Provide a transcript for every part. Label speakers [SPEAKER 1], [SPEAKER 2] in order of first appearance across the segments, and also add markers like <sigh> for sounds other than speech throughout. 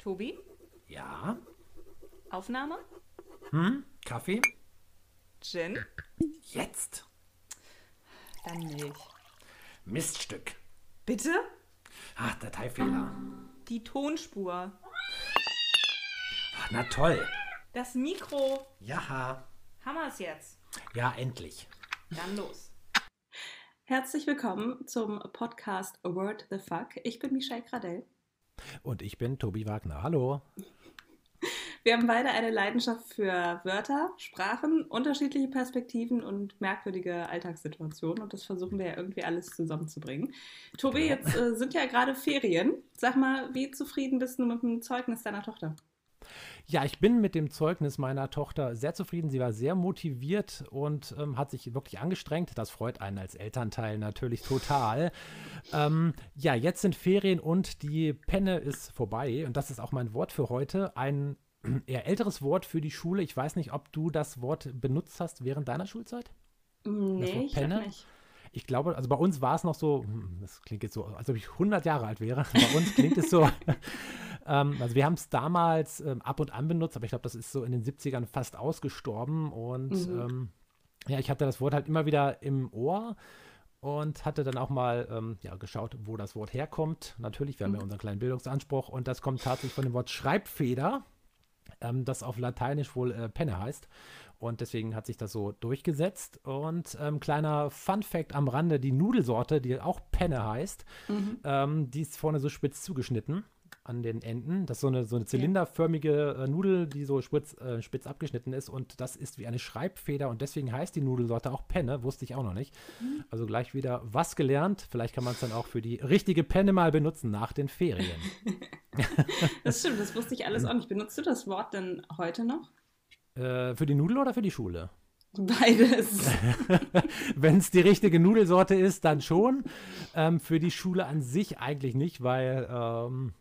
[SPEAKER 1] Tobi,
[SPEAKER 2] Ja?
[SPEAKER 1] Aufnahme?
[SPEAKER 2] Hm? Kaffee?
[SPEAKER 1] Gin?
[SPEAKER 2] Jetzt?
[SPEAKER 1] Dann Milch.
[SPEAKER 2] Miststück.
[SPEAKER 1] Bitte?
[SPEAKER 2] Ach, Dateifehler.
[SPEAKER 1] Die Tonspur.
[SPEAKER 2] Ach, na toll.
[SPEAKER 1] Das Mikro.
[SPEAKER 2] Ja.
[SPEAKER 1] Hammer's jetzt.
[SPEAKER 2] Ja, endlich.
[SPEAKER 1] Dann los. Herzlich willkommen zum Podcast Word the Fuck. Ich bin Michelle Gradell.
[SPEAKER 2] Und ich bin Tobi Wagner. Hallo.
[SPEAKER 1] Wir haben beide eine Leidenschaft für Wörter, Sprachen, unterschiedliche Perspektiven und merkwürdige Alltagssituationen. Und das versuchen wir ja irgendwie alles zusammenzubringen. Tobi, jetzt äh, sind ja gerade Ferien. Sag mal, wie zufrieden bist du mit dem Zeugnis deiner Tochter?
[SPEAKER 2] Ja, ich bin mit dem Zeugnis meiner Tochter sehr zufrieden. Sie war sehr motiviert und ähm, hat sich wirklich angestrengt. Das freut einen als Elternteil natürlich total. <laughs> ähm, ja, jetzt sind Ferien und die Penne ist vorbei. Und das ist auch mein Wort für heute. Ein <clears throat> eher älteres Wort für die Schule. Ich weiß nicht, ob du das Wort benutzt hast während deiner Schulzeit.
[SPEAKER 1] Nee,
[SPEAKER 2] Wort
[SPEAKER 1] ich
[SPEAKER 2] Penne?
[SPEAKER 1] nicht.
[SPEAKER 2] Ich glaube, also bei uns war es noch so, hm, das klingt jetzt so, als ob ich 100 Jahre alt wäre. Bei uns klingt es so, <laughs> <laughs> ähm, also wir haben es damals ähm, ab und an benutzt, aber ich glaube, das ist so in den 70ern fast ausgestorben. Und
[SPEAKER 1] Mhm.
[SPEAKER 2] ähm, ja, ich hatte das Wort halt immer wieder im Ohr und hatte dann auch mal ähm, ja, geschaut, wo das Wort herkommt. Natürlich, wir haben ja
[SPEAKER 1] Mhm.
[SPEAKER 2] unseren kleinen Bildungsanspruch und das kommt tatsächlich von dem Wort Schreibfeder, ähm, das auf Lateinisch wohl äh, Penne heißt. Und deswegen hat sich das so durchgesetzt. Und ähm, kleiner Fun-Fact am Rande: Die Nudelsorte, die auch Penne heißt,
[SPEAKER 1] Mhm.
[SPEAKER 2] ähm, die ist vorne so spitz zugeschnitten an den Enden. Das ist so eine, so eine zylinderförmige äh, Nudel, die so spitz, äh, spitz abgeschnitten ist. Und das ist wie eine Schreibfeder. Und deswegen heißt die Nudelsorte auch Penne. Wusste ich auch noch nicht. Also gleich wieder was gelernt. Vielleicht kann man es dann auch für die richtige Penne mal benutzen nach den Ferien. <laughs>
[SPEAKER 1] Das stimmt, das wusste ich alles auch nicht. Benutzt du das Wort denn heute noch?
[SPEAKER 2] äh, für die Nudel oder für die Schule?
[SPEAKER 1] Beides. <laughs>
[SPEAKER 2] Wenn es die richtige Nudelsorte ist, dann schon. Ähm, für die Schule an sich eigentlich nicht, weil, ähm,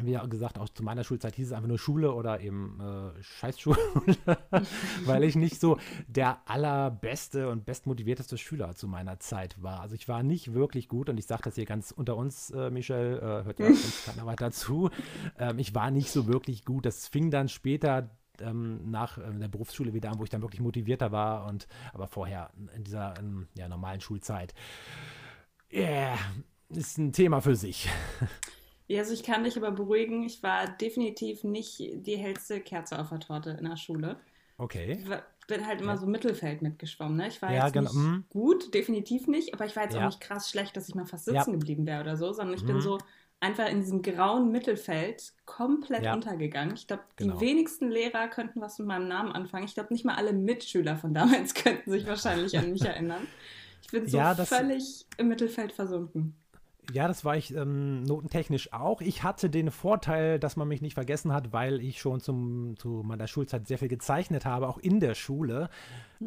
[SPEAKER 2] wie gesagt, auch zu meiner Schulzeit hieß es einfach nur Schule oder eben äh, Scheißschule, <laughs> weil ich nicht so der allerbeste und bestmotivierteste Schüler zu meiner Zeit war. Also ich war nicht wirklich gut und ich sage das hier ganz unter uns, äh, Michelle, äh, hört ja <laughs> sonst keiner weiter zu. Ähm, ich war nicht so wirklich gut. Das fing dann später ähm, nach äh, der Berufsschule wieder an, wo ich dann wirklich motivierter war und aber vorher in dieser ähm, ja, normalen Schulzeit. Yeah, ist ein Thema für sich. <laughs>
[SPEAKER 1] Ja, also ich kann dich aber beruhigen, ich war definitiv nicht die hellste Kerze auf der Torte in der Schule.
[SPEAKER 2] Okay.
[SPEAKER 1] Ich war, bin halt immer so Mittelfeld mitgeschwommen, ne? Ich war
[SPEAKER 2] Ja,
[SPEAKER 1] jetzt
[SPEAKER 2] genau,
[SPEAKER 1] nicht
[SPEAKER 2] mhm.
[SPEAKER 1] gut, definitiv nicht, aber ich war jetzt
[SPEAKER 2] Ja.
[SPEAKER 1] auch nicht krass schlecht, dass ich mal fast
[SPEAKER 2] Ja.
[SPEAKER 1] sitzen geblieben wäre oder so, sondern ich bin
[SPEAKER 2] Mhm.
[SPEAKER 1] so einfach in diesem grauen Mittelfeld komplett
[SPEAKER 2] Ja.
[SPEAKER 1] untergegangen. Ich glaube, die
[SPEAKER 2] Genau.
[SPEAKER 1] wenigsten Lehrer könnten was mit meinem Namen anfangen. Ich glaube, nicht mal alle Mitschüler von <laughs> damals könnten sich wahrscheinlich an mich <laughs> erinnern. Ich bin so
[SPEAKER 2] Ja,
[SPEAKER 1] völlig im Mittelfeld versunken.
[SPEAKER 2] Ja, das war ich ähm, notentechnisch auch. Ich hatte den Vorteil, dass man mich nicht vergessen hat, weil ich schon zum, zu meiner Schulzeit sehr viel gezeichnet habe, auch in der Schule.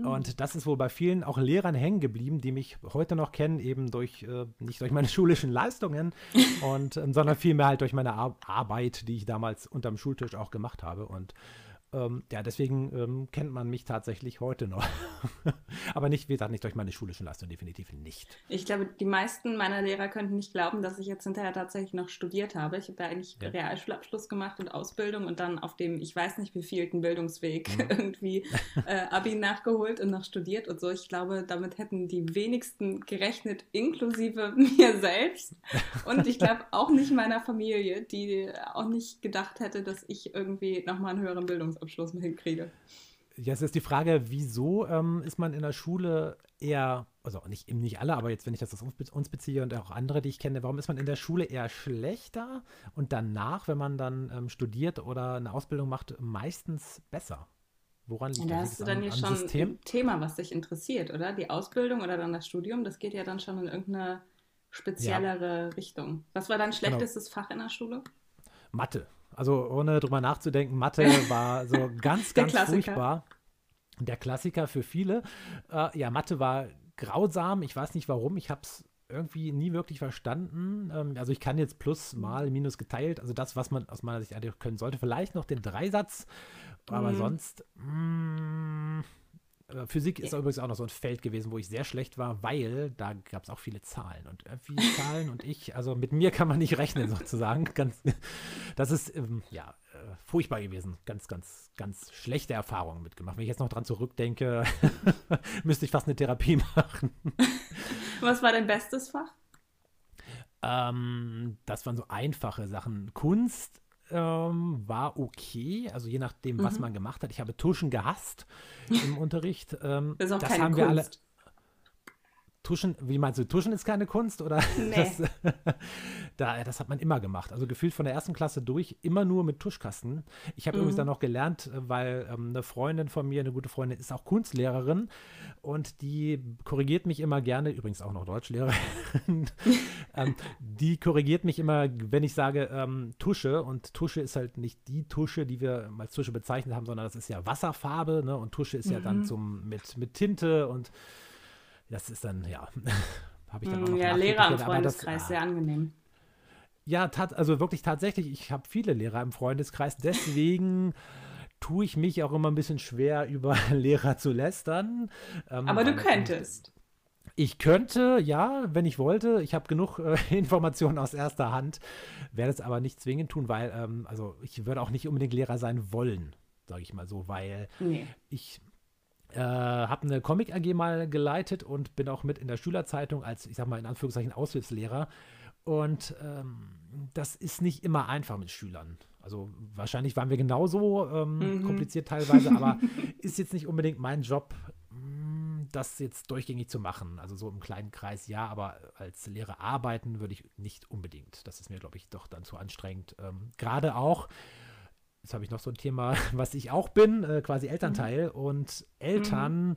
[SPEAKER 2] Und das ist wohl bei vielen auch Lehrern hängen geblieben, die mich heute noch kennen, eben durch, äh, nicht durch meine <laughs> schulischen Leistungen, und, ähm, sondern vielmehr halt durch meine Ar Arbeit, die ich damals unterm Schultisch auch gemacht habe. Und ähm, ja, deswegen ähm, kennt man mich tatsächlich heute noch. <laughs> Aber nicht, wie gesagt, nicht durch meine schulischen Leistungen, definitiv nicht.
[SPEAKER 1] Ich glaube, die meisten meiner Lehrer könnten nicht glauben, dass ich jetzt hinterher tatsächlich noch studiert habe. Ich habe ja eigentlich
[SPEAKER 2] Ja.
[SPEAKER 1] Realschulabschluss gemacht und Ausbildung und dann auf dem, ich weiß nicht, wievielten Bildungsweg
[SPEAKER 2] Mhm. <laughs>
[SPEAKER 1] irgendwie äh, Abi nachgeholt und noch studiert und so. Ich glaube, damit hätten die wenigsten gerechnet, inklusive <laughs> mir selbst. Und ich glaube auch nicht meiner Familie, die auch nicht gedacht hätte, dass ich irgendwie nochmal einen höheren Bildungsabschluss mit hinkriege.
[SPEAKER 2] Jetzt ist die Frage, wieso ähm, ist man in der Schule eher, also nicht, eben nicht alle, aber jetzt, wenn ich das auf uns, beziehe und auch andere, die ich kenne, warum ist man in der Schule eher schlechter und danach, wenn man dann ähm, studiert oder eine Ausbildung macht, meistens besser? Woran liegt
[SPEAKER 1] Da
[SPEAKER 2] das?
[SPEAKER 1] hast du dann
[SPEAKER 2] am-
[SPEAKER 1] jetzt
[SPEAKER 2] am
[SPEAKER 1] schon
[SPEAKER 2] System?
[SPEAKER 1] ein Thema, was dich interessiert, oder? Die Ausbildung oder dann das Studium, das geht ja dann schon in irgendeine speziellere Richtung. Was war dein
[SPEAKER 2] Genau.
[SPEAKER 1] schlechtestes Fach in der Schule?
[SPEAKER 2] Mathe. Also ohne drüber nachzudenken, Mathe <laughs> war so ganz, ganz furchtbar. Der Klassiker für viele. Äh, ja, Mathe war grausam. Ich weiß nicht warum. Ich habe es irgendwie nie wirklich verstanden. Ähm, also ich kann jetzt plus, mal, minus geteilt. Also das, was man aus meiner Sicht eigentlich können sollte. Vielleicht noch den Dreisatz. Aber
[SPEAKER 1] Mhm.
[SPEAKER 2] sonst, mm, Physik ist ja. übrigens auch noch so ein Feld gewesen, wo ich sehr schlecht war, weil da gab es auch viele Zahlen. Und irgendwie Zahlen und ich, also mit mir kann man nicht rechnen sozusagen. <laughs> Ganz, das ist ähm, ja äh, furchtbar gewesen. Ganz, ganz, ganz schlechte Erfahrungen mitgemacht. Wenn ich jetzt noch dran zurückdenke, <laughs> müsste ich fast eine Therapie <laughs> machen.
[SPEAKER 1] Was war dein bestes Fach?
[SPEAKER 2] Ähm, das waren so einfache Sachen. Kunst ähm, war okay, also je nachdem, mhm. was man gemacht hat. Ich habe Tuschen gehasst <laughs> im Unterricht. Ähm,
[SPEAKER 1] das ist auch das keine haben Kunst. wir alle.
[SPEAKER 2] Tuschen, wie meinst du, Tuschen ist keine Kunst? Oder nee. das, <laughs> da, das hat man immer gemacht. Also gefühlt von der ersten Klasse durch, immer nur mit Tuschkasten. Ich habe mhm. übrigens dann noch gelernt, weil ähm, eine Freundin von mir, eine gute Freundin, ist auch Kunstlehrerin und die korrigiert mich immer gerne, übrigens auch noch Deutschlehrerin, <laughs> ähm, die korrigiert mich immer, wenn ich sage ähm, Tusche und Tusche ist halt nicht die Tusche, die wir als Tusche bezeichnet haben, sondern das ist ja Wasserfarbe ne? und Tusche ist mhm. ja dann mhm. zum, mit, mit Tinte und das ist dann, ja, <laughs>
[SPEAKER 1] habe ich dann auch noch Ja, Lehrer im Freundeskreis, das, sehr angenehm.
[SPEAKER 2] Ja, tat, also wirklich tatsächlich, ich habe viele Lehrer im Freundeskreis, deswegen tue ich mich auch immer ein bisschen schwer, <laughs> über Lehrer zu lästern.
[SPEAKER 1] Ähm, Aber du könntest.
[SPEAKER 2] Ich könnte, ja, wenn ich wollte. Ich habe genug äh, <laughs> Informationen aus erster Hand, werde es aber nicht zwingend tun, weil, ähm, also ich würde auch nicht unbedingt Lehrer sein wollen, sage ich mal so, weil nee. ich äh, habe eine Comic AG mal geleitet und bin auch mit in der Schülerzeitung als, ich sag mal in Anführungszeichen, Aushilfslehrer. Und ähm, das ist nicht immer einfach mit Schülern. Also wahrscheinlich waren wir genauso ähm, mhm. kompliziert teilweise, aber <laughs> ist jetzt nicht unbedingt mein Job, mm, das jetzt durchgängig zu machen. Also so im kleinen Kreis ja, aber als Lehrer arbeiten würde ich nicht unbedingt. Das ist mir, glaube ich, doch dann zu anstrengend. Ähm, Gerade auch, jetzt habe ich noch so ein Thema, <laughs> was ich auch bin, äh, quasi Elternteil. Mhm. Und Eltern mhm.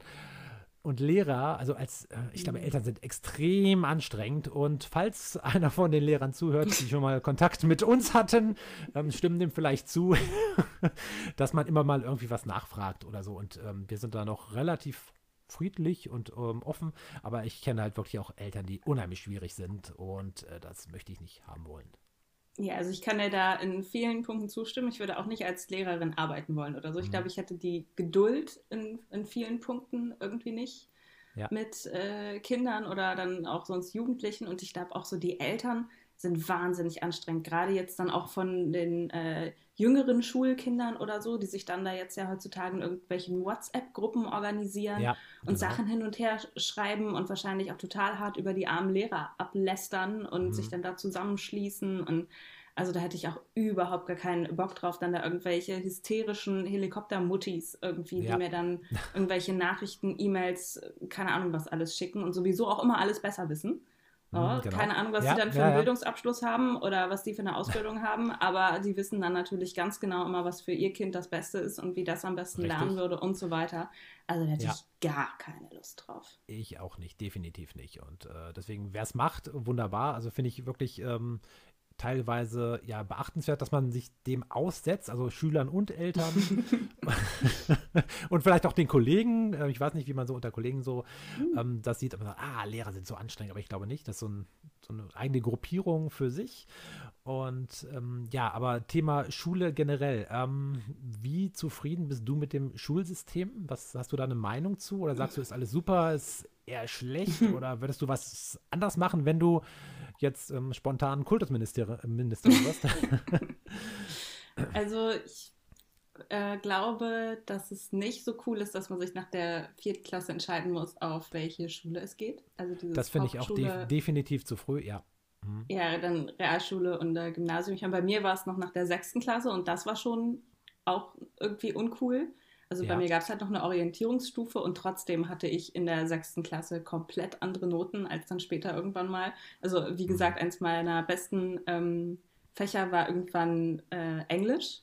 [SPEAKER 2] und Lehrer, also als, äh, ich glaube, mhm. Eltern sind extrem anstrengend. Und falls <laughs> einer von den Lehrern zuhört, die schon mal Kontakt mit uns hatten, ähm, stimmen dem vielleicht zu, <laughs> dass man immer mal irgendwie was nachfragt oder so. Und ähm, wir sind da noch relativ friedlich und ähm, offen, aber ich kenne halt wirklich auch Eltern, die unheimlich schwierig sind und äh, das möchte ich nicht haben wollen.
[SPEAKER 1] Ja, also ich kann dir da in vielen Punkten zustimmen. Ich würde auch nicht als Lehrerin arbeiten wollen oder so. Ich mhm. glaube, ich hätte die Geduld in, in vielen Punkten irgendwie nicht ja. mit äh, Kindern oder dann auch sonst Jugendlichen. Und ich glaube auch so, die Eltern sind wahnsinnig anstrengend. Gerade jetzt dann auch von den äh, jüngeren Schulkindern oder so, die sich dann da jetzt ja heutzutage in irgendwelchen WhatsApp-Gruppen organisieren ja, und genau. Sachen hin und her schreiben und wahrscheinlich auch total hart über die armen Lehrer ablästern und mhm. sich dann da zusammenschließen und also da hätte ich auch überhaupt gar keinen Bock drauf, dann da irgendwelche hysterischen Helikoptermuttis irgendwie, ja. die mir dann <laughs> irgendwelche Nachrichten, E-Mails, keine Ahnung was alles schicken und sowieso auch immer alles besser wissen. Mhm, genau. Keine Ahnung, was ja, die dann für ja, einen Bildungsabschluss haben oder was die für eine Ausbildung haben, aber die wissen dann natürlich ganz genau immer, was für ihr Kind das Beste ist und wie das am besten Richtig. lernen würde und so weiter. Also da hätte ja. ich gar keine Lust drauf.
[SPEAKER 2] Ich auch nicht, definitiv nicht. Und äh, deswegen, wer es macht, wunderbar. Also finde ich wirklich ähm, teilweise ja beachtenswert, dass man sich dem aussetzt, also Schülern und Eltern <laughs> und vielleicht auch den Kollegen. Äh, ich weiß nicht, wie man so unter Kollegen so ähm, das sieht, aber sagt, ah, Lehrer sind so anstrengend, aber ich glaube nicht. Das ist so, ein, so eine eigene Gruppierung für sich. Und ähm, ja, aber Thema Schule generell. Ähm, wie zufrieden bist du mit dem Schulsystem? Was hast du da eine Meinung zu? Oder sagst du, ist alles super, ist eher schlecht? <laughs> Oder würdest du was anders machen, wenn du jetzt ähm, spontan Kultusministerin äh, wirst? <laughs>
[SPEAKER 1] also ich äh, glaube, dass es nicht so cool ist, dass man sich nach der vierten Klasse entscheiden muss, auf welche Schule es geht. Also
[SPEAKER 2] das finde ich auch def definitiv zu früh, ja.
[SPEAKER 1] Mhm. Ja, dann Realschule und äh, Gymnasium. Ich meine, bei mir war es noch nach der sechsten Klasse und das war schon auch irgendwie uncool. Also ja. bei mir gab es halt noch eine Orientierungsstufe und trotzdem hatte ich in der sechsten Klasse komplett andere Noten als dann später irgendwann mal. Also wie mhm. gesagt, eins meiner besten ähm, Fächer war irgendwann äh, Englisch.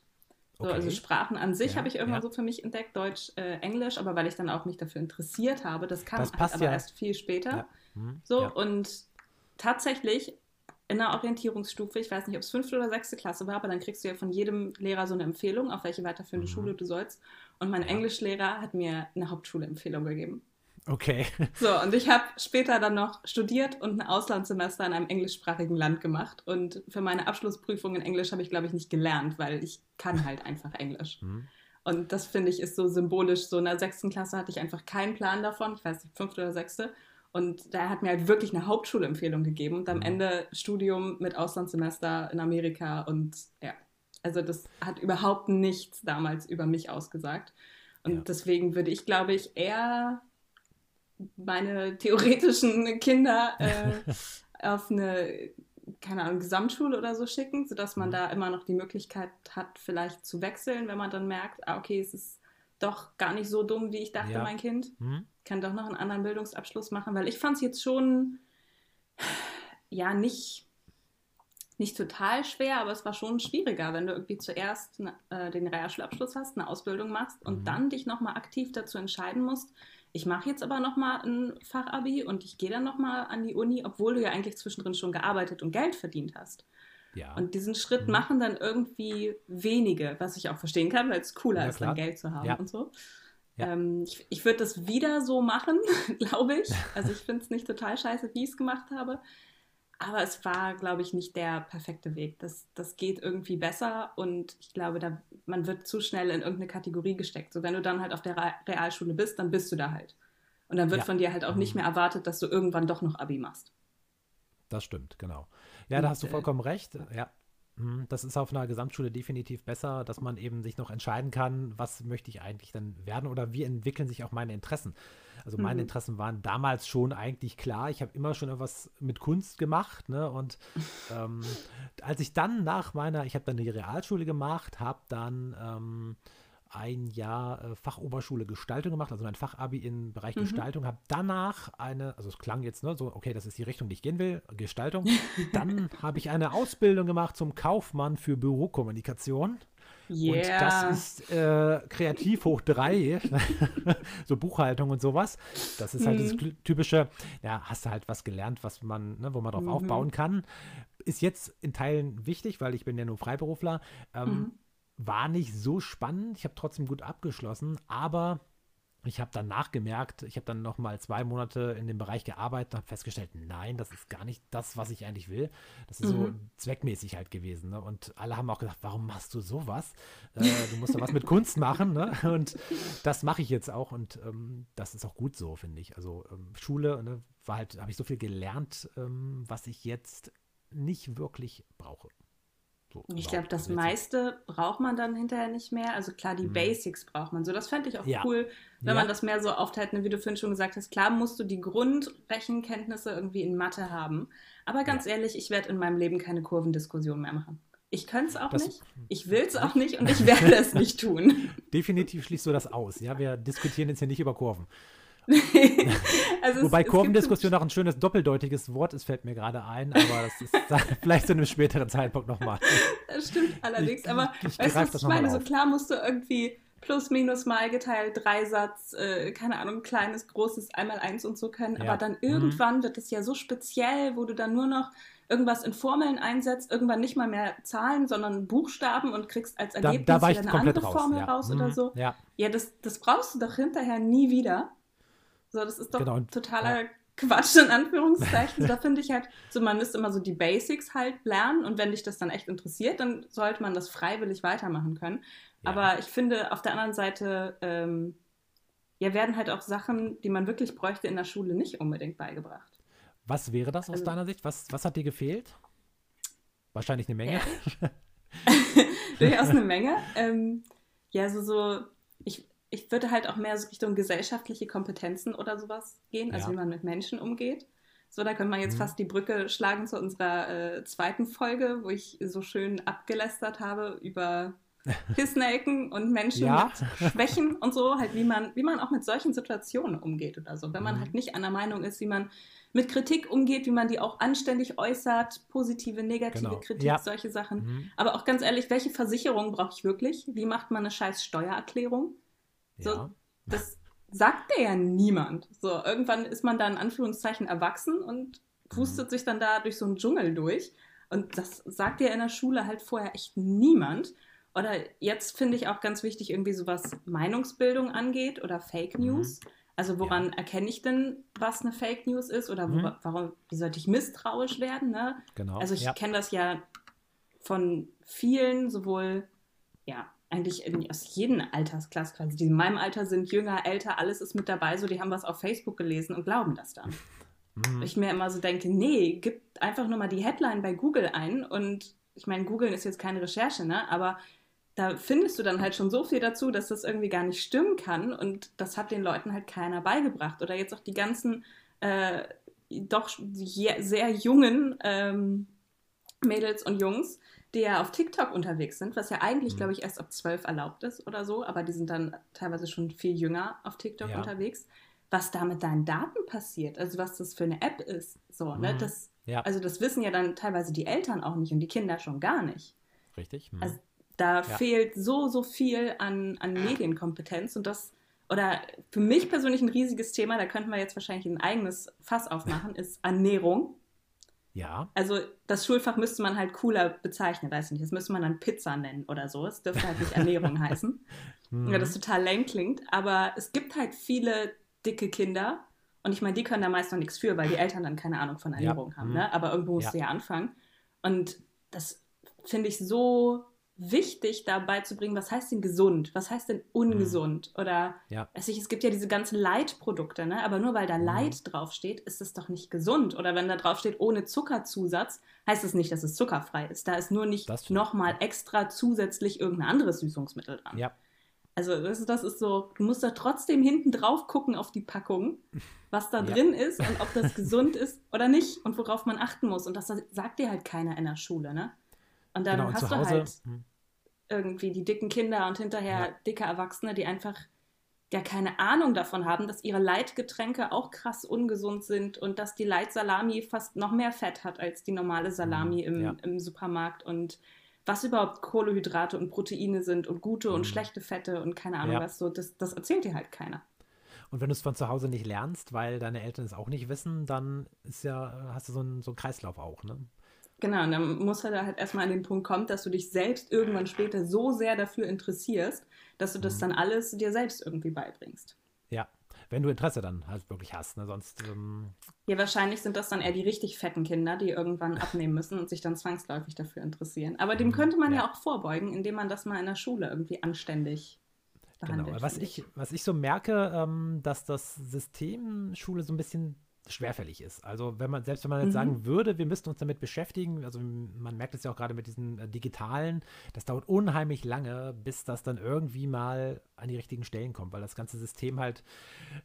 [SPEAKER 1] So, also okay. Also Sprachen an sich ja, habe ich irgendwann ja. so für mich entdeckt, Deutsch, äh, Englisch, aber weil ich dann auch mich dafür interessiert habe, das kam das halt aber erst viel später. Mhm. So und tatsächlich in der Orientierungsstufe, ich weiß nicht, ob es fünfte oder sechste Klasse war, aber dann kriegst du ja von jedem Lehrer so eine Empfehlung, auf welche weiterführende mhm. Schule du sollst. Und mein ja. Englischlehrer hat mir eine Hauptschule-Empfehlung gegeben.
[SPEAKER 2] Okay. <laughs>
[SPEAKER 1] So, und ich habe später dann noch studiert und ein Auslandssemester in einem englischsprachigen Land gemacht. Und für meine Abschlussprüfung in Englisch habe ich, glaube ich, nicht gelernt, weil ich kann halt einfach Englisch. <laughs> Mhm. Und das finde ich ist so symbolisch. So in der sechsten Klasse hatte ich einfach keinen Plan davon. Ich weiß nicht, fünfte oder sechste. Und da hat mir halt wirklich eine Hauptschulempfehlung gegeben und am mhm. Ende Studium mit Auslandssemester in Amerika und ja, also das hat überhaupt nichts damals über mich ausgesagt. Und ja. deswegen würde ich, glaube ich, eher meine theoretischen Kinder äh, <laughs> auf eine, keine Ahnung, Gesamtschule oder so schicken, sodass man mhm. da immer noch die Möglichkeit hat, vielleicht zu wechseln, wenn man dann merkt, ah, okay, es ist doch gar nicht so dumm, wie ich dachte, ja. mein Kind. Mhm. Kann doch noch einen anderen Bildungsabschluss machen, weil ich fand es jetzt schon, <sighs> ja, nicht, nicht total schwer, aber es war schon schwieriger, wenn du irgendwie zuerst äh, den Realschulabschluss hast, eine Ausbildung machst und mhm. dann dich nochmal aktiv dazu entscheiden musst, ich mache jetzt aber nochmal ein Fachabi und ich gehe dann nochmal an die Uni, obwohl du ja eigentlich zwischendrin schon gearbeitet und Geld verdient hast. Ja. Und diesen Schritt mhm. machen dann irgendwie wenige, was ich auch verstehen kann, weil es cooler ja, ist, dann Geld zu haben ja. und so. Ähm, ich, ich würde das wieder so machen, <laughs> glaube ich. Also ich finde es nicht total scheiße, wie ich es gemacht habe. Aber es war, glaube ich, nicht der perfekte Weg. Das, das geht irgendwie besser und ich glaube, da, man wird zu schnell in irgendeine Kategorie gesteckt. So, wenn du dann halt auf der Realschule bist, dann bist du da halt. Und dann wird von dir halt auch nicht mhm. mehr erwartet, dass du irgendwann doch noch Abi machst.
[SPEAKER 2] Das stimmt, genau. Ja, da hast du vollkommen recht. Ja. Mhm, das ist auf einer Gesamtschule definitiv besser, dass man eben sich noch entscheiden kann, was möchte ich eigentlich dann werden oder wie entwickeln sich auch meine Interessen. Also meine mhm. Interessen waren damals schon eigentlich klar. Ich habe immer schon etwas mit Kunst gemacht. Ne? Und ähm, als ich dann nach meiner, ich habe dann die Realschule gemacht, habe dann ähm, ein Jahr äh, Fachoberschule Gestaltung gemacht, also mein Fachabi im Bereich mhm. Gestaltung, habe danach eine, also es klang jetzt ne, so, okay, das ist die Richtung, die ich gehen will, Gestaltung. <laughs> Dann habe ich eine Ausbildung gemacht zum Kaufmann für Bürokommunikation. Yeah. Und das ist äh, kreativ hoch drei, <laughs> so Buchhaltung und sowas. Das ist halt mhm. das typische, ja, hast du halt was gelernt, was man, ne, wo man drauf mhm. aufbauen kann. Ist jetzt in Teilen wichtig, weil ich bin ja nur Freiberufler. Ähm, mhm. War nicht so spannend. Ich habe trotzdem gut abgeschlossen, aber ich habe danach gemerkt, ich habe dann noch mal zwei Monate in dem Bereich gearbeitet und habe festgestellt, nein, das ist gar nicht das, was ich eigentlich will. Das ist mhm. so zweckmäßig halt gewesen. Ne? Und alle haben auch gesagt, warum machst du sowas? Äh, du musst doch was mit Kunst machen. Ne? <laughs> Und das mache ich jetzt auch und ähm, das ist auch gut so, finde ich. Also ähm, Schule, ne, war halt, habe ich so viel gelernt, ähm, was ich jetzt nicht wirklich brauche.
[SPEAKER 1] So, ich glaube, das meiste braucht man dann hinterher nicht mehr. Also klar, die mhm. Basics braucht man so. Das fände ich auch ja. cool, wenn ja. man das mehr so aufteilt, ne, wie du vorhin schon gesagt hast. Klar musst du die Grundrechenkenntnisse irgendwie in Mathe haben. Aber ganz ja. ehrlich, ich werde in meinem Leben keine Kurvendiskussion mehr machen. Ich könnte es auch das, nicht, ich will es auch nicht und ich werde es nicht tun. <laughs>
[SPEAKER 2] Definitiv schließt du das aus. Ja, wir diskutieren jetzt hier nicht über Kurven. <laughs> also Wobei es, Kurvendiskussion auch ein schönes doppeldeutiges Wort ist, fällt mir gerade ein, aber das ist <laughs> vielleicht zu einem späteren Zeitpunkt nochmal.
[SPEAKER 1] Das stimmt allerdings, ich, aber ich, weißt du, was ich meine? So klar musst du irgendwie plus, minus, mal geteilt, Dreisatz, äh, keine Ahnung, kleines, großes, einmal eins und so können, ja. aber dann mhm. irgendwann mhm. wird es ja so speziell, wo du dann nur noch irgendwas in Formeln einsetzt, irgendwann nicht mal mehr Zahlen, sondern Buchstaben und kriegst als Ergebnis
[SPEAKER 2] da, da eine andere
[SPEAKER 1] raus, Formel
[SPEAKER 2] ja.
[SPEAKER 1] raus oder
[SPEAKER 2] mhm.
[SPEAKER 1] so.
[SPEAKER 2] Ja,
[SPEAKER 1] ja das, das brauchst du doch hinterher nie wieder. So, das ist doch genau. totaler ja. Quatsch in Anführungszeichen. da finde ich halt, so man müsste immer so die Basics halt lernen und wenn dich das dann echt interessiert, dann sollte man das freiwillig weitermachen können. Ja. Aber ich finde auf der anderen Seite, ähm, ja, werden halt auch Sachen, die man wirklich bräuchte in der Schule, nicht unbedingt beigebracht.
[SPEAKER 2] Was wäre das aus also, deiner Sicht? Was, was hat dir gefehlt? Wahrscheinlich eine Menge.
[SPEAKER 1] Ja. <laughs> Durchaus eine Menge. Ähm, ja, so, so, ich, ich würde halt auch mehr so Richtung gesellschaftliche Kompetenzen oder sowas gehen, also ja. wie man mit Menschen umgeht. So, da könnte man jetzt mhm. fast die Brücke schlagen zu unserer äh, zweiten Folge, wo ich so schön abgelästert habe über <laughs> Pissnelken und Menschen ja. mit Schwächen und so, halt wie man, wie man auch mit solchen Situationen umgeht oder so. Wenn man mhm. halt nicht der Meinung ist, wie man mit Kritik umgeht, wie man die auch anständig äußert, positive, negative genau. Kritik, ja. solche Sachen. Mhm. Aber auch ganz ehrlich, welche Versicherung brauche ich wirklich? Wie macht man eine scheiß Steuererklärung? So, ja. Das sagt dir ja niemand. So, irgendwann ist man da in Anführungszeichen erwachsen und pustet mhm. sich dann da durch so einen Dschungel durch. Und das sagt dir in der Schule halt vorher echt niemand. Oder jetzt finde ich auch ganz wichtig, irgendwie so was Meinungsbildung angeht oder Fake mhm. News. Mhm. Also woran ja. erkenne ich denn, was eine Fake News ist oder wo, mhm. warum, wie sollte ich misstrauisch werden? Ne?
[SPEAKER 2] Genau.
[SPEAKER 1] Also ich
[SPEAKER 2] ja.
[SPEAKER 1] kenne das ja von vielen, sowohl ja, eigentlich in, aus jedem Altersklasse quasi, die in meinem Alter sind, jünger, älter, alles ist mit dabei, so die haben was auf Facebook gelesen und glauben das dann. Mhm. Ich mir immer so denke, nee, gib einfach nur mal die Headline bei Google ein und ich meine, Google ist jetzt keine Recherche, ne? Aber da findest du dann halt schon so viel dazu, dass das irgendwie gar nicht stimmen kann und das hat den Leuten halt keiner beigebracht. Oder jetzt auch die ganzen äh, doch sehr jungen ähm, Mädels und Jungs, die ja auf TikTok unterwegs sind, was ja eigentlich, mhm. glaube ich, erst ab zwölf erlaubt ist oder so, aber die sind dann teilweise schon viel jünger auf TikTok ja. unterwegs. Was da mit deinen Daten passiert, also was das für eine App ist, so, ne, mhm. ne, das, ja. also das wissen ja dann teilweise die Eltern auch nicht und die Kinder schon gar nicht.
[SPEAKER 2] Richtig.
[SPEAKER 1] Mhm. Also da ja. fehlt so, so viel an, an Medienkompetenz und das, oder für mich persönlich ein riesiges Thema, da könnten wir jetzt wahrscheinlich ein eigenes Fass aufmachen, <laughs> ist Ernährung.
[SPEAKER 2] Ja.
[SPEAKER 1] Also das Schulfach müsste man halt cooler bezeichnen, weiß ich nicht. Das müsste man dann Pizza nennen oder so. Es dürfte halt nicht <laughs> Ernährung heißen. Mhm. Ja, das total lame klingt. Aber es gibt halt viele dicke Kinder. Und ich meine, die können da meist noch nichts für, weil die Eltern dann keine Ahnung von Ernährung ja. haben. Ne? Aber irgendwo musst ja. du ja anfangen. Und das finde ich so wichtig, dabei zu bringen, was heißt denn gesund, was heißt denn ungesund? Mhm. Oder ja. also ich, es gibt ja diese ganzen Leitprodukte, ne? aber nur weil da mhm. Leid draufsteht, ist es doch nicht gesund. Oder wenn da draufsteht ohne Zuckerzusatz, heißt es das nicht, dass es zuckerfrei ist. Da ist nur nicht nochmal extra zusätzlich irgendein anderes Süßungsmittel dran.
[SPEAKER 2] Ja.
[SPEAKER 1] Also das, das ist so, du musst da trotzdem hinten drauf gucken auf die Packung, was da <laughs> ja. drin ist und ob das gesund ist oder nicht und worauf man achten muss. Und das sagt dir halt keiner in der Schule, ne? Und dann genau, und hast du halt hm. irgendwie die dicken Kinder und hinterher ja. dicke Erwachsene, die einfach ja keine Ahnung davon haben, dass ihre Leitgetränke auch krass ungesund sind und dass die Leitsalami fast noch mehr Fett hat als die normale Salami hm. im, ja. im Supermarkt und was überhaupt Kohlehydrate und Proteine sind und gute und mhm. schlechte Fette und keine Ahnung ja. was so, das, das erzählt dir halt keiner.
[SPEAKER 2] Und wenn du es von zu Hause nicht lernst, weil deine Eltern es auch nicht wissen, dann ist ja, hast du so einen, so einen Kreislauf auch, ne?
[SPEAKER 1] Genau, und dann muss er da halt erstmal an den Punkt kommen, dass du dich selbst irgendwann später so sehr dafür interessierst, dass du das mhm. dann alles dir selbst irgendwie beibringst.
[SPEAKER 2] Ja, wenn du Interesse dann halt wirklich hast, ne? Sonst. Ähm
[SPEAKER 1] ja, wahrscheinlich sind das dann eher die richtig fetten Kinder, die irgendwann abnehmen müssen und sich dann zwangsläufig dafür interessieren. Aber dem mhm, könnte man ja. ja auch vorbeugen, indem man das mal in der Schule irgendwie anständig behandelt.
[SPEAKER 2] Genau. Was ich, was ich so merke, ähm, dass das System Schule so ein bisschen schwerfällig ist. Also wenn man, selbst wenn man jetzt mhm. sagen würde, wir müssten uns damit beschäftigen, also man merkt es ja auch gerade mit diesen äh, digitalen, das dauert unheimlich lange, bis das dann irgendwie mal an die richtigen Stellen kommt, weil das ganze System halt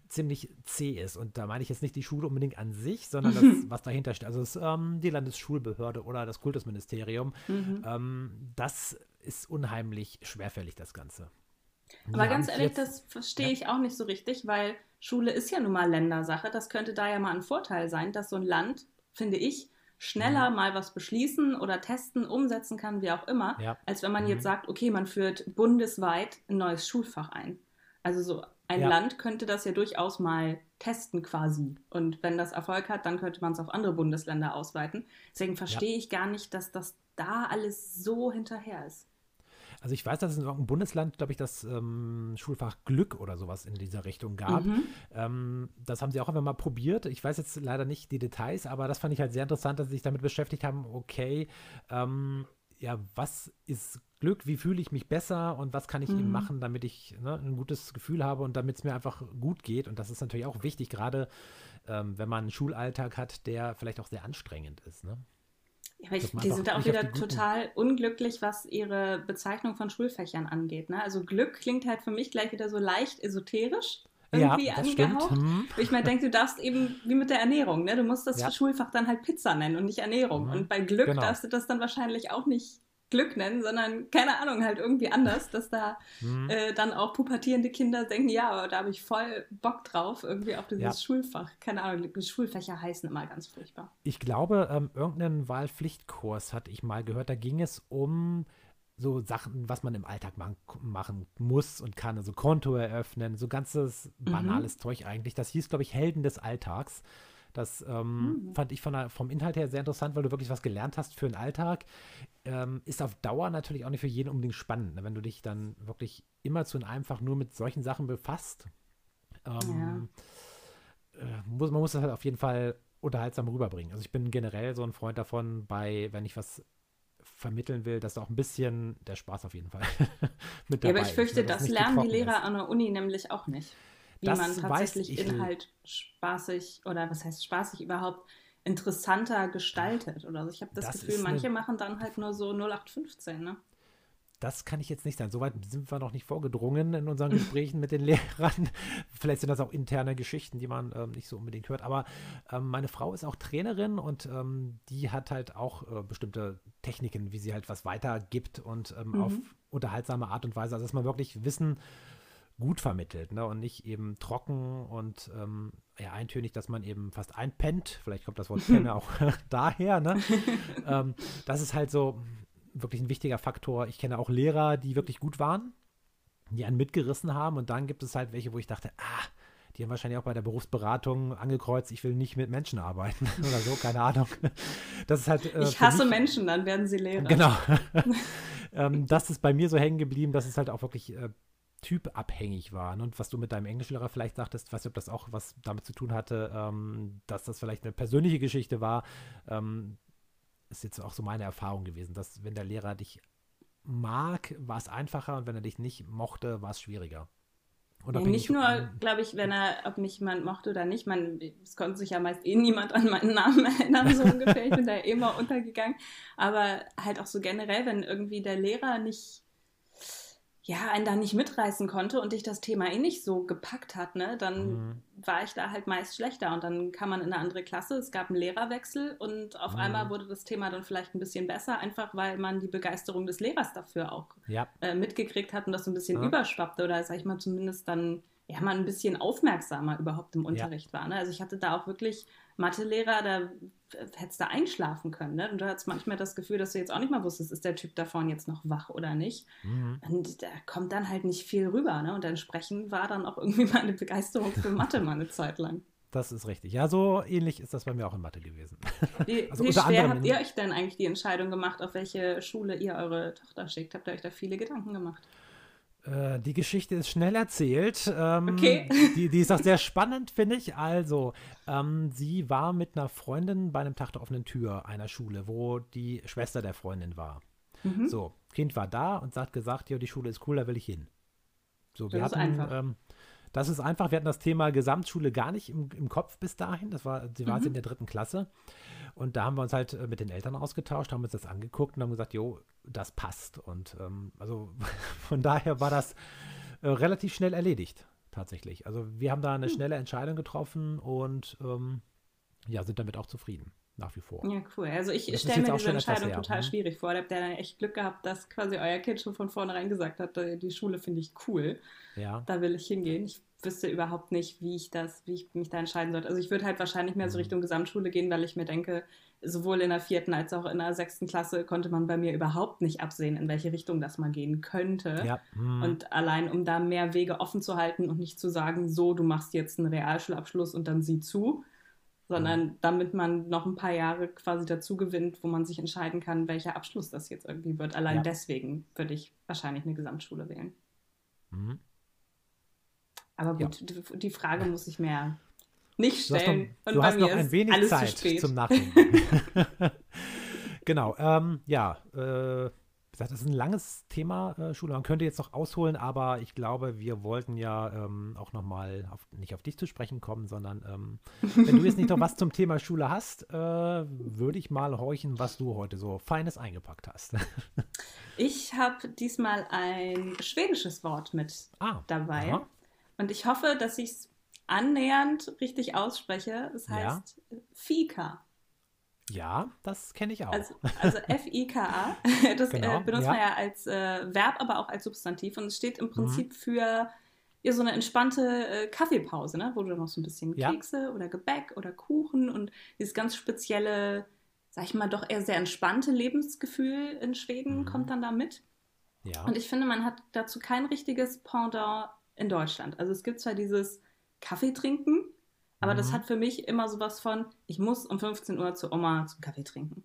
[SPEAKER 2] ziemlich zäh ist. Und da meine ich jetzt nicht die Schule unbedingt an sich, sondern das, <laughs> was dahinter steht. Also es, ähm, die Landesschulbehörde oder das Kultusministerium. Mhm. Ähm, das ist unheimlich schwerfällig, das Ganze.
[SPEAKER 1] Aber ganz ehrlich, jetzt, das verstehe ja. ich auch nicht so richtig, weil Schule ist ja nun mal Ländersache. Das könnte da ja mal ein Vorteil sein, dass so ein Land, finde ich, schneller mhm. mal was beschließen oder testen, umsetzen kann, wie auch immer, ja. als wenn man mhm. jetzt sagt, okay, man führt bundesweit ein neues Schulfach ein. Also so ein ja. Land könnte das ja durchaus mal testen quasi. Und wenn das Erfolg hat, dann könnte man es auf andere Bundesländer ausweiten. Deswegen verstehe ja. ich gar nicht, dass das da alles so hinterher ist.
[SPEAKER 2] Also ich weiß, dass es in irgendeinem Bundesland, glaube ich, das ähm, Schulfach Glück oder sowas in dieser Richtung gab. Mhm. Ähm, das haben sie auch einfach mal probiert. Ich weiß jetzt leider nicht die Details, aber das fand ich halt sehr interessant, dass sie sich damit beschäftigt haben, okay, ähm, ja, was ist Glück, wie fühle ich mich besser und was kann ich mhm. eben machen, damit ich ne, ein gutes Gefühl habe und damit es mir einfach gut geht. Und das ist natürlich auch wichtig, gerade ähm, wenn man einen Schulalltag hat, der vielleicht auch sehr anstrengend ist. Ne?
[SPEAKER 1] Ja, aber ich, die sind da auch wieder total unglücklich, was ihre Bezeichnung von Schulfächern angeht. Ne? Also Glück klingt halt für mich gleich wieder so leicht esoterisch irgendwie ja, angehaucht. Hm. Ich mir denke, du darfst eben, wie mit der Ernährung, ne? du musst das ja. Schulfach dann halt Pizza nennen und nicht Ernährung. Mhm. Und bei Glück genau. darfst du das dann wahrscheinlich auch nicht Glück nennen, sondern keine Ahnung, halt irgendwie anders, dass da mhm. äh, dann auch pubertierende Kinder denken, ja, aber da habe ich voll Bock drauf, irgendwie auf dieses ja. Schulfach. Keine Ahnung, Schulfächer heißen immer ganz furchtbar.
[SPEAKER 2] Ich glaube, ähm, irgendeinen Wahlpflichtkurs hatte ich mal gehört, da ging es um so Sachen, was man im Alltag machen, machen muss und kann, also Konto eröffnen, so ganzes mhm. banales mhm. Zeug eigentlich. Das hieß, glaube ich, Helden des Alltags. Das ähm, mhm. fand ich von vom Inhalt her sehr interessant, weil du wirklich was gelernt hast für den Alltag. Ähm, ist auf Dauer natürlich auch nicht für jeden unbedingt spannend, ne? wenn du dich dann wirklich immer zu einfach nur mit solchen Sachen befasst. Ähm, ja. äh, muss, man muss das halt auf jeden Fall unterhaltsam rüberbringen. Also ich bin generell so ein Freund davon, bei, wenn ich was vermitteln will, dass da auch ein bisschen der Spaß auf jeden Fall <laughs>
[SPEAKER 1] mit dabei ist. Ja, aber ich fürchte, ist, ne, das lernen die Lehrer ist. an der Uni nämlich auch nicht. Wie das man tatsächlich Inhalt spaßig oder was heißt spaßig überhaupt interessanter gestaltet oder so. Ich habe das, das Gefühl, manche machen dann halt nur so 0815, ne?
[SPEAKER 2] Das kann ich jetzt nicht sagen. Soweit sind wir noch nicht vorgedrungen in unseren Gesprächen mit den <laughs> Lehrern. Vielleicht sind das auch interne Geschichten, die man ähm, nicht so unbedingt hört. Aber ähm, meine Frau ist auch Trainerin und ähm, die hat halt auch äh, bestimmte Techniken, wie sie halt was weitergibt und ähm, mhm. auf unterhaltsame Art und Weise. Also dass man wirklich Wissen gut vermittelt ne? und nicht eben trocken und ähm, ja, eintönig, dass man eben fast einpennt. Vielleicht kommt das Wort <laughs> Penne auch <laughs> daher. Ne? ähm, das ist halt so wirklich ein wichtiger Faktor. Ich kenne auch Lehrer, die wirklich gut waren, die einen mitgerissen haben. Und dann gibt es halt welche, wo ich dachte, ah, die haben wahrscheinlich auch bei der Berufsberatung angekreuzt, ich will nicht mit Menschen arbeiten <laughs> oder so, keine Ahnung. Das ist halt.
[SPEAKER 1] Äh, ich hasse mich, Menschen, dann werden sie Lehrer.
[SPEAKER 2] Genau. ähm, das ist bei mir so hängen geblieben, dass es halt auch wirklich äh, typabhängig war. Ne? Und was du mit deinem Englischlehrer vielleicht sagtest, weiß nicht, ob das auch was damit zu tun hatte, ähm, dass das vielleicht eine persönliche Geschichte war. Ähm, ist jetzt auch so meine Erfahrung gewesen, dass wenn der Lehrer dich mag, war es einfacher und wenn er dich nicht mochte, war es schwieriger.
[SPEAKER 1] Ja, nicht nur, glaube ich, wenn er, ob mich jemand mochte oder nicht, man, es konnte sich ja meist eh niemand an meinen Namen <laughs> erinnern, so ungefähr. Ich bin da immer untergegangen. Aber halt auch so generell, wenn irgendwie der Lehrer nicht ja, einen da nicht mitreißen konnte und dich das Thema eh nicht so gepackt hat, ne, dann mhm. war ich da halt meist schlechter und dann kam man in eine andere Klasse, es gab einen Lehrerwechsel und auf mhm. einmal wurde das Thema dann vielleicht ein bisschen besser, einfach weil man die Begeisterung des Lehrers dafür auch
[SPEAKER 2] ja.
[SPEAKER 1] äh, mitgekriegt hat und das so ein bisschen ja. überschwappte oder sag ich mal zumindest dann ja mal ein bisschen aufmerksamer überhaupt im Unterricht ja. war. Ne? Also ich hatte da auch wirklich Mathelehrer, da hättest du einschlafen können. Ne? Und du hattest manchmal das Gefühl, dass du jetzt auch nicht mal wusstest, ist der Typ da vorne jetzt noch wach oder nicht. Mhm. Und da kommt dann halt nicht viel rüber. Ne? Und entsprechend war dann auch irgendwie meine Begeisterung für Mathe mal eine Zeit lang. <laughs>
[SPEAKER 2] Das ist richtig. Ja, so ähnlich ist das bei mir auch in Mathe gewesen. <laughs>
[SPEAKER 1] Wie, also wie schwer habt ihr euch denn eigentlich die Entscheidung gemacht, auf welche Schule ihr eure Tochter schickt? Habt ihr euch da viele Gedanken gemacht?
[SPEAKER 2] Äh, die Geschichte ist schnell erzählt. Ähm,
[SPEAKER 1] okay. <laughs>
[SPEAKER 2] Die, die, ist auch sehr spannend, finde ich. Also, ähm, sie war mit einer Freundin bei einem Tag der offenen Tür einer Schule, wo die Schwester der Freundin war. Mhm. So, Kind war da und hat gesagt, ja, die Schule ist cool, da will ich hin. So, wir das hatten, ist einfach. Ähm, das ist einfach. Wir hatten das Thema Gesamtschule gar nicht im, im Kopf bis dahin. Das war, sie war mhm. in der dritten Klasse. Und da haben wir uns halt äh, mit den Eltern ausgetauscht, haben uns das angeguckt und haben gesagt, jo, das passt. Und ähm, also <laughs> von daher war das äh, relativ schnell erledigt, tatsächlich. Also wir haben da eine hm. schnelle Entscheidung getroffen und ähm, ja, sind damit auch zufrieden nach wie vor.
[SPEAKER 1] Ja, cool. Also ich stelle mir diese Entscheidung total hm? schwierig vor. Da habt ihr dann echt Glück gehabt, dass quasi euer Kind schon von vornherein gesagt hat, äh, die Schule finde ich cool.
[SPEAKER 2] Ja.
[SPEAKER 1] Da will ich hingehen. Ich wüsste überhaupt nicht, wie ich das, wie ich mich da entscheiden sollte. Also ich würde halt wahrscheinlich mehr so mhm. Richtung Gesamtschule gehen, weil ich mir denke, sowohl in der vierten als auch in der sechsten Klasse konnte man bei mir überhaupt nicht absehen, in welche Richtung das mal gehen könnte.
[SPEAKER 2] Ja.
[SPEAKER 1] Mhm. Und allein, um da mehr Wege offen zu halten und nicht zu sagen, so, du machst jetzt einen Realschulabschluss und dann sieh zu, sondern mhm. damit man noch ein paar Jahre quasi dazu gewinnt, wo man sich entscheiden kann, welcher Abschluss das jetzt irgendwie wird. Allein ja. deswegen würde ich wahrscheinlich eine Gesamtschule wählen. Mhm. Aber gut, ja. die Frage muss ich mir nicht stellen.
[SPEAKER 2] Du hast noch, du hast noch ein wenig Zeit zum Nachdenken. <laughs> <laughs> genau, ähm, ja, äh, gesagt, das ist ein langes Thema, äh, Schule. Man könnte jetzt noch ausholen, aber ich glaube, wir wollten ja ähm, auch nochmal nicht auf dich zu sprechen kommen, sondern ähm, <laughs> wenn du jetzt nicht noch was zum Thema Schule hast, äh, würde ich mal horchen, was du heute so Feines eingepackt hast. <laughs>
[SPEAKER 1] ich habe diesmal ein schwedisches Wort mit ah, dabei. Aha. Und ich hoffe, dass ich es annähernd richtig ausspreche. Es heißt ja. Fika.
[SPEAKER 2] Ja, das kenne ich auch.
[SPEAKER 1] Also, also <laughs> F-I-K-A. <laughs> Das äh, genau, äh, benutzt ja. man ja als äh, Verb, aber auch als Substantiv. Und es steht im Prinzip mhm. für ja, so eine entspannte äh, Kaffeepause, ne? wo du noch so ein bisschen ja. Kekse oder Gebäck oder Kuchen und dieses ganz spezielle, sag ich mal, doch eher sehr entspannte Lebensgefühl in Schweden mhm. kommt dann da mit.
[SPEAKER 2] Ja.
[SPEAKER 1] Und ich finde, man hat dazu kein richtiges Pendant in Deutschland. Also es gibt zwar dieses Kaffee trinken, aber mhm. das hat für mich immer sowas von, ich muss um 15 Uhr zu Oma zum Kaffee trinken.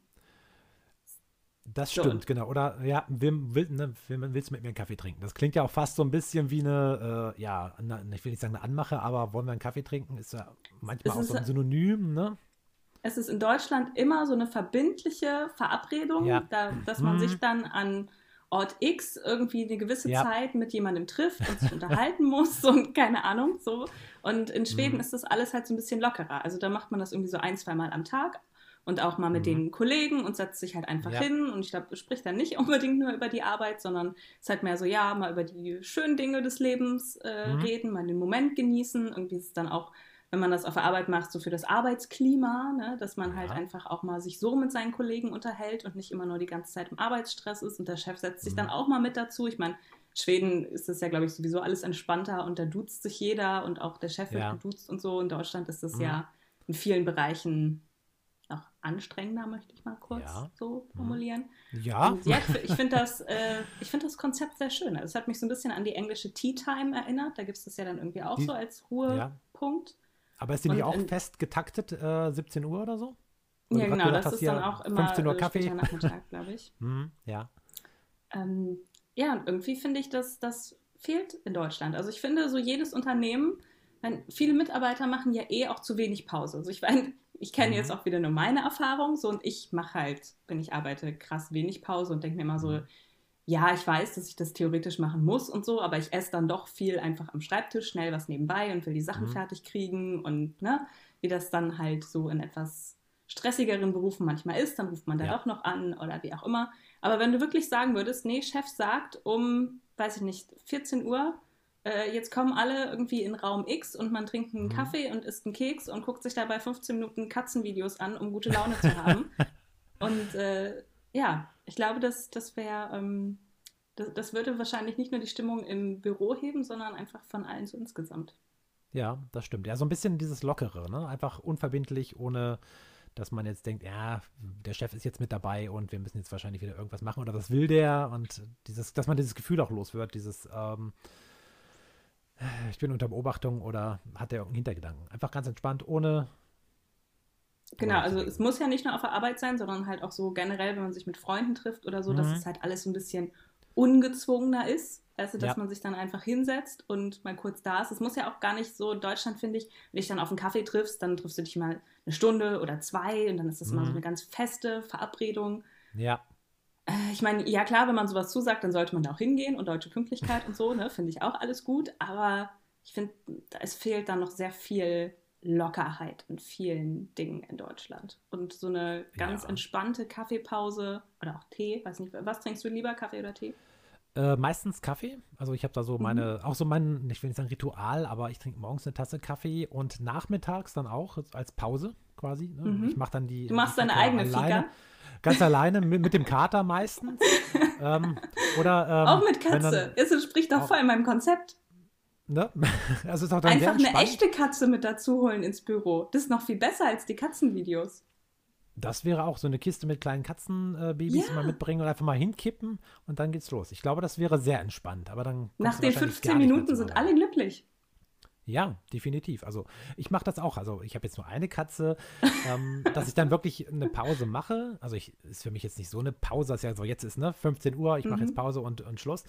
[SPEAKER 2] Das stimmt, so. genau. Oder ja, wem, will, ne, wem willst du mit mir einen Kaffee trinken? Das klingt ja auch fast so ein bisschen wie eine, äh, ja, eine, ich will nicht sagen eine Anmache, aber wollen wir einen Kaffee trinken, ist ja manchmal ist auch so ein Synonym, ne?
[SPEAKER 1] es ist in Deutschland immer so eine verbindliche Verabredung,
[SPEAKER 2] Ja.
[SPEAKER 1] da, dass man
[SPEAKER 2] Mhm.
[SPEAKER 1] sich dann an Ort X irgendwie eine gewisse
[SPEAKER 2] Ja.
[SPEAKER 1] Zeit mit jemandem trifft und sich <laughs> unterhalten muss und keine Ahnung so. Und in Schweden
[SPEAKER 2] Mhm.
[SPEAKER 1] ist das alles halt so ein bisschen lockerer. Also da macht man das irgendwie so ein, zwei Mal am Tag und auch mal mit
[SPEAKER 2] Mhm.
[SPEAKER 1] den Kollegen und setzt sich halt einfach
[SPEAKER 2] Ja.
[SPEAKER 1] hin. Und ich glaube, spricht dann nicht <laughs> unbedingt nur über die Arbeit, sondern ist halt mehr so, ja, mal über die schönen Dinge des Lebens äh,
[SPEAKER 2] Mhm.
[SPEAKER 1] reden, mal den Moment genießen. Irgendwie ist es dann auch wenn man das auf der Arbeit macht, so für das Arbeitsklima, ne, dass man halt
[SPEAKER 2] Ja.
[SPEAKER 1] einfach auch mal sich so mit seinen Kollegen unterhält und nicht immer nur die ganze Zeit im Arbeitsstress ist und der Chef setzt sich
[SPEAKER 2] Mhm.
[SPEAKER 1] dann auch mal mit dazu. Ich meine, Schweden ist das ja, glaube ich, sowieso alles entspannter und da duzt sich jeder und auch der Chef wird
[SPEAKER 2] Ja.
[SPEAKER 1] geduzt und so. In Deutschland ist das
[SPEAKER 2] Mhm.
[SPEAKER 1] ja in vielen Bereichen auch anstrengender, möchte ich mal kurz
[SPEAKER 2] Ja.
[SPEAKER 1] so
[SPEAKER 2] Mhm.
[SPEAKER 1] formulieren.
[SPEAKER 2] Ja,
[SPEAKER 1] Und ja, ich, finde das, äh, ich find das Konzept sehr schön. Also es hat mich so ein bisschen an die englische Tea Time erinnert. Da gibt es das ja dann irgendwie auch
[SPEAKER 2] Die-
[SPEAKER 1] so als
[SPEAKER 2] ja. Aber ist die nicht auch fest getaktet, äh, 17 Uhr oder so? Weil
[SPEAKER 1] Ja, genau, das ist dann auch immer
[SPEAKER 2] 15 Uhr
[SPEAKER 1] äh,
[SPEAKER 2] Kaffee.
[SPEAKER 1] Nachmittag, <laughs> glaube ich.
[SPEAKER 2] Hm, ja.
[SPEAKER 1] Ähm, ja, und irgendwie finde ich, dass das fehlt in Deutschland. Also ich finde, so jedes Unternehmen, weil viele Mitarbeiter machen ja eh auch zu wenig Pause. Also ich meine, ich kenne
[SPEAKER 2] Mhm.
[SPEAKER 1] jetzt auch wieder nur meine Erfahrung, so und ich mache halt, wenn ich arbeite, krass wenig Pause und denke mir immer so,
[SPEAKER 2] Mhm.
[SPEAKER 1] Ja, ich weiß, dass ich das theoretisch machen muss und so, aber ich esse dann doch viel einfach am Schreibtisch, schnell was nebenbei und will die Sachen
[SPEAKER 2] Mhm.
[SPEAKER 1] fertig kriegen und ne, wie das dann halt so in etwas stressigeren Berufen manchmal ist, dann ruft man da
[SPEAKER 2] Ja.
[SPEAKER 1] doch noch an oder wie auch immer. Aber wenn du wirklich sagen würdest, nee, Chef sagt um, weiß ich nicht, 14 Uhr, äh, jetzt kommen alle irgendwie in Raum X und man trinkt einen
[SPEAKER 2] Mhm.
[SPEAKER 1] Kaffee und isst einen Keks und guckt sich dabei 15 Minuten Katzenvideos an, um gute Laune zu haben. <laughs> und äh, ja, ich glaube, das, das wäre, ähm, das, das würde wahrscheinlich nicht nur die Stimmung im Büro heben, sondern einfach von allen so insgesamt.
[SPEAKER 2] Ja, das stimmt. Ja, so ein bisschen dieses Lockere, ne? Einfach unverbindlich, ohne dass man jetzt denkt, ja, der Chef ist jetzt mit dabei und wir müssen jetzt wahrscheinlich wieder irgendwas machen oder was will der und dieses, dass man dieses Gefühl auch los wird, dieses, ähm, ich bin unter Beobachtung oder hat der irgendeinen Hintergedanken. Einfach ganz entspannt, ohne.
[SPEAKER 1] Genau, also es muss ja nicht nur auf der Arbeit sein, sondern halt auch so generell, wenn man sich mit Freunden trifft oder so, dass
[SPEAKER 2] Mhm.
[SPEAKER 1] es halt alles so ein bisschen ungezwungener ist. Also, dass
[SPEAKER 2] Ja.
[SPEAKER 1] man sich dann einfach hinsetzt und mal kurz da ist. Es muss ja auch gar nicht so in Deutschland, finde ich, wenn dich dann auf einen Kaffee triffst, dann triffst du dich mal eine Stunde oder zwei und dann ist das mal so
[SPEAKER 2] Mhm.
[SPEAKER 1] eine ganz feste Verabredung.
[SPEAKER 2] Ja,
[SPEAKER 1] Äh, Ich meine, ja klar, wenn man sowas zusagt, dann sollte man da auch hingehen und deutsche Pünktlichkeit und so, ne, finde ich auch alles gut. Aber ich finde, es fehlt dann noch sehr viel Lockerheit in vielen Dingen in Deutschland. Und so eine ganz
[SPEAKER 2] Ja.
[SPEAKER 1] entspannte Kaffeepause oder auch Tee, weiß nicht, was trinkst du lieber, Kaffee oder Tee?
[SPEAKER 2] Äh, meistens Kaffee. Also ich habe da
[SPEAKER 1] Mhm.
[SPEAKER 2] so meine, auch so mein, ich will nicht sagen Ritual, aber ich trinke morgens eine Tasse Kaffee und nachmittags dann auch als Pause quasi. Ne?
[SPEAKER 1] Mhm.
[SPEAKER 2] Ich mache dann die.
[SPEAKER 1] Du machst
[SPEAKER 2] die
[SPEAKER 1] deine eigene
[SPEAKER 2] alleine,
[SPEAKER 1] Fika?
[SPEAKER 2] Ganz alleine mit, mit dem Kater meistens. <laughs> ähm, oder ähm,
[SPEAKER 1] auch mit Katze.
[SPEAKER 2] Dann,
[SPEAKER 1] Es entspricht doch
[SPEAKER 2] auch-
[SPEAKER 1] voll meinem Konzept.
[SPEAKER 2] Ne? <laughs> Also
[SPEAKER 1] Einfach eine echte Katze mit dazu holen ins Büro. Das ist noch viel besser als die Katzenvideos.
[SPEAKER 2] Das wäre auch so eine Kiste mit kleinen Katzenbabys
[SPEAKER 1] Ja.
[SPEAKER 2] mal mitbringen und einfach mal hinkippen und dann geht's los. Ich glaube, das wäre sehr entspannt. Aber dann
[SPEAKER 1] Nach den
[SPEAKER 2] wahrscheinlich
[SPEAKER 1] 15
[SPEAKER 2] gar nicht mehr
[SPEAKER 1] Minuten sind alle glücklich.
[SPEAKER 2] Ja, definitiv. Also ich mache das auch. Also ich habe jetzt nur eine Katze, ähm, <laughs> dass ich dann wirklich eine Pause mache. Also ich ist für mich jetzt nicht so eine Pause, dass ja so jetzt ist, ne, 15 Uhr, ich mache
[SPEAKER 1] Mhm.
[SPEAKER 2] jetzt Pause und, und Schluss,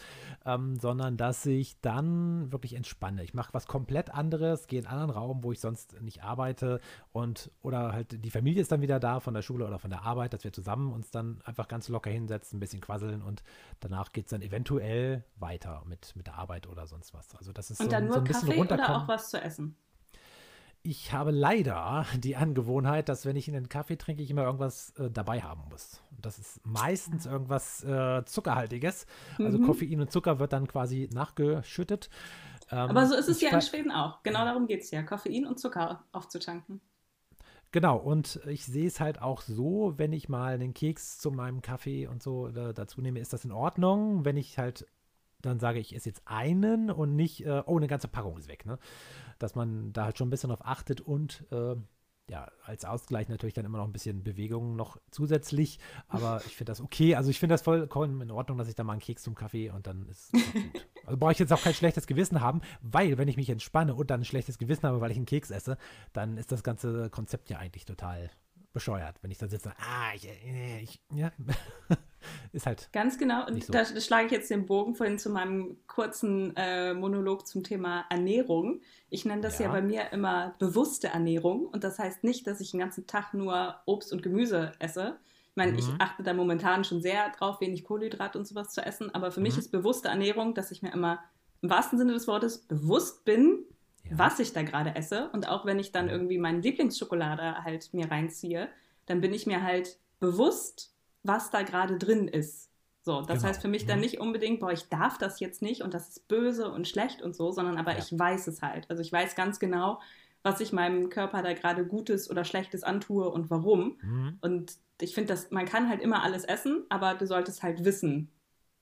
[SPEAKER 2] ähm, sondern dass ich dann wirklich entspanne. Ich mache was komplett anderes, gehe in einen anderen Raum, wo ich sonst nicht arbeite und oder halt die Familie ist dann wieder da von der Schule oder von der Arbeit, dass wir zusammen uns dann einfach ganz locker hinsetzen, ein bisschen quasseln und danach geht es dann eventuell weiter mit, mit der Arbeit oder sonst was. Also das ist
[SPEAKER 1] Und
[SPEAKER 2] so,
[SPEAKER 1] dann
[SPEAKER 2] so
[SPEAKER 1] nur
[SPEAKER 2] ein bisschen
[SPEAKER 1] Kaffee
[SPEAKER 2] runterkommen.
[SPEAKER 1] Auch was zu essen?
[SPEAKER 2] Ich habe leider die Angewohnheit, dass wenn ich einen Kaffee trinke, ich immer irgendwas äh, dabei haben muss. Und Das ist meistens irgendwas äh, Zuckerhaltiges. Also
[SPEAKER 1] Mhm.
[SPEAKER 2] Koffein und Zucker wird dann quasi nachgeschüttet. Ähm,
[SPEAKER 1] Aber so ist es ja in Schweden auch. Genau darum geht es ja, Koffein und Zucker aufzutanken.
[SPEAKER 2] Genau, und ich sehe es halt auch so, wenn ich mal einen Keks zu meinem Kaffee und so äh, dazu nehme, ist das in Ordnung. Wenn ich halt dann sage, ich esse jetzt einen und nicht, äh, oh, eine ganze Packung ist weg, ne? Dass man da halt schon ein bisschen drauf achtet und äh, ja, als Ausgleich natürlich dann immer noch ein bisschen Bewegung noch zusätzlich. Aber ich finde das okay. Also ich finde das vollkommen in Ordnung, dass ich da mal einen Keks zum Kaffee und dann ist es gut. <laughs> Also brauche ich jetzt auch kein schlechtes Gewissen haben, weil wenn ich mich entspanne und dann ein schlechtes Gewissen habe, weil ich einen Keks esse, dann ist das ganze Konzept ja eigentlich total bescheuert. Wenn ich dann sitze, ah, ich, äh, ich ja. <laughs> ist halt.
[SPEAKER 1] Ganz genau.
[SPEAKER 2] nicht so.
[SPEAKER 1] Da, schlage ich jetzt den Bogen vorhin zu meinem kurzen äh, Monolog zum Thema Ernährung. Ich nenne das ja.
[SPEAKER 2] Ja.
[SPEAKER 1] bei mir immer bewusste Ernährung. Und das heißt nicht, dass ich den ganzen Tag nur Obst und Gemüse esse. Ich meine, ich
[SPEAKER 2] Mhm.
[SPEAKER 1] achte da momentan schon sehr drauf, wenig Kohlenhydrat und sowas zu essen. Aber für mich
[SPEAKER 2] Mhm.
[SPEAKER 1] ist bewusste Ernährung, dass ich mir immer im wahrsten Sinne des Wortes bewusst bin,
[SPEAKER 2] Ja.
[SPEAKER 1] was ich da gerade esse. Und auch wenn ich dann irgendwie meine Lieblingsschokolade halt mir reinziehe, dann bin ich mir halt bewusst, was da gerade drin ist. So, das
[SPEAKER 2] Genau.
[SPEAKER 1] heißt für mich dann
[SPEAKER 2] Mhm.
[SPEAKER 1] nicht unbedingt, boah, ich darf das jetzt nicht und das ist böse und schlecht und so, sondern aber
[SPEAKER 2] Ja.
[SPEAKER 1] ich weiß es halt. Also ich weiß ganz genau, was ich meinem Körper da gerade Gutes oder Schlechtes antue und warum.
[SPEAKER 2] Mhm.
[SPEAKER 1] Und ich finde, dass man kann halt immer alles essen, aber du solltest halt wissen,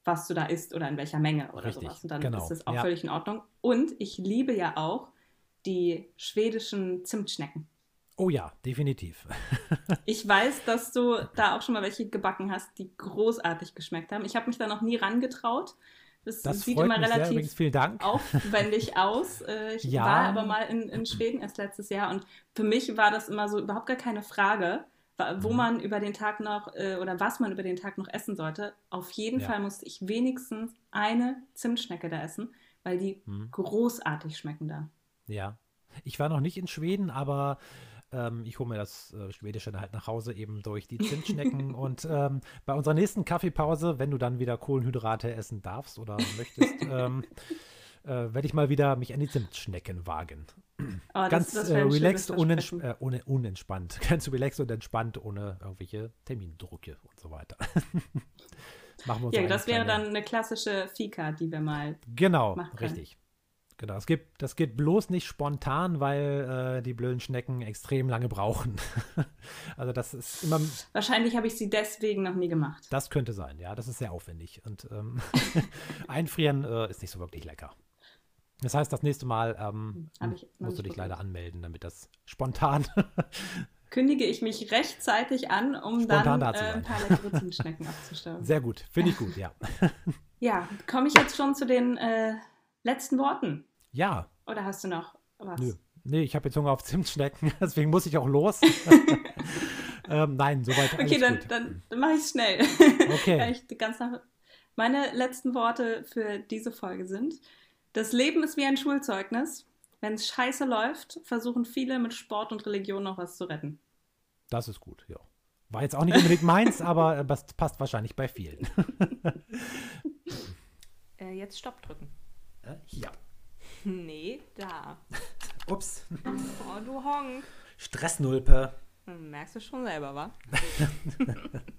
[SPEAKER 1] was du da isst oder in welcher Menge oder
[SPEAKER 2] Richtig,
[SPEAKER 1] sowas. Und dann
[SPEAKER 2] genau,
[SPEAKER 1] ist das auch
[SPEAKER 2] ja.
[SPEAKER 1] völlig in Ordnung. Und ich liebe ja auch die schwedischen Zimtschnecken.
[SPEAKER 2] Oh ja, definitiv. <laughs>
[SPEAKER 1] Ich weiß, dass du da auch schon mal welche gebacken hast, die großartig geschmeckt haben. Ich habe mich da noch nie rangetraut. Das,
[SPEAKER 2] Das
[SPEAKER 1] sieht immer
[SPEAKER 2] sehr.
[SPEAKER 1] relativ
[SPEAKER 2] Dank.
[SPEAKER 1] aufwendig <laughs> aus. Äh, Ich
[SPEAKER 2] Ja.
[SPEAKER 1] war aber mal in, in Schweden erst letztes Jahr und für mich war das immer so überhaupt gar keine Frage, wo
[SPEAKER 2] Mhm.
[SPEAKER 1] man über den Tag noch äh, oder was man über den Tag noch essen sollte. Auf jeden
[SPEAKER 2] Ja.
[SPEAKER 1] Fall musste ich wenigstens eine Zimtschnecke da essen, weil die
[SPEAKER 2] Mhm.
[SPEAKER 1] großartig schmecken da.
[SPEAKER 2] Ja. Ich war noch nicht in Schweden, aber ähm, ich hole mir das äh, Schwedische dann halt nach Hause eben durch die Zimtschnecken. <laughs> und ähm, bei unserer nächsten Kaffeepause, wenn du dann wieder Kohlenhydrate essen darfst oder möchtest, <laughs> ähm, äh, werde ich mal wieder mich an die Zimtschnecken wagen.
[SPEAKER 1] Oh, das-
[SPEAKER 2] Ganz
[SPEAKER 1] das
[SPEAKER 2] äh,
[SPEAKER 1] wäre ein
[SPEAKER 2] relaxed, unents äh, ohne, unentspannt. <laughs> Ganz relaxed und entspannt, ohne irgendwelche Termindrucke und so weiter. Machen wir uns
[SPEAKER 1] Ja, das wäre dann eine klassische Fika, die wir mal.
[SPEAKER 2] Genau, richtig. Genau, es gibt, das geht bloß nicht spontan, weil äh, die blöden Schnecken extrem lange brauchen. <laughs> also das ist immer,
[SPEAKER 1] Wahrscheinlich habe ich sie deswegen noch nie gemacht.
[SPEAKER 2] das könnte sein, ja, das ist sehr aufwendig. Und ähm, <laughs> einfrieren äh, ist nicht so wirklich lecker. Das heißt, das nächste Mal ähm, musst du dich leider anmelden, damit das spontan. <laughs>
[SPEAKER 1] Kündige ich mich rechtzeitig an, um
[SPEAKER 2] Spontan
[SPEAKER 1] dann
[SPEAKER 2] da
[SPEAKER 1] äh, ein paar leckere Zimtschnecken abzustauben.
[SPEAKER 2] sehr gut, finde ich gut, ja.
[SPEAKER 1] Ja, komme ich jetzt schon zu den äh, letzten Worten?
[SPEAKER 2] Ja,
[SPEAKER 1] Oder hast du noch was?
[SPEAKER 2] nö. Nee, ich habe jetzt Hunger auf Zimtschnecken, <laughs> deswegen muss ich auch los. <laughs> ähm, nein, soweit alles
[SPEAKER 1] Okay, dann,
[SPEAKER 2] gut.
[SPEAKER 1] dann, dann mache ich es schnell.
[SPEAKER 2] Okay. <laughs>
[SPEAKER 1] Ganz nach Meine letzten Worte für diese Folge sind: Das Leben ist wie ein Schulzeugnis. Wenn es scheiße läuft, versuchen viele mit Sport und Religion noch was zu retten.
[SPEAKER 2] Das ist gut, ja. War jetzt auch nicht unbedingt meins, aber äh, das passt wahrscheinlich bei vielen.
[SPEAKER 1] Äh, jetzt Stopp drücken.
[SPEAKER 2] ja. <laughs>
[SPEAKER 1] Nee, da.
[SPEAKER 2] Ups.
[SPEAKER 1] Oh, du Honk.
[SPEAKER 2] Stressnulpe.
[SPEAKER 1] Merkst du schon selber, wa? <laughs>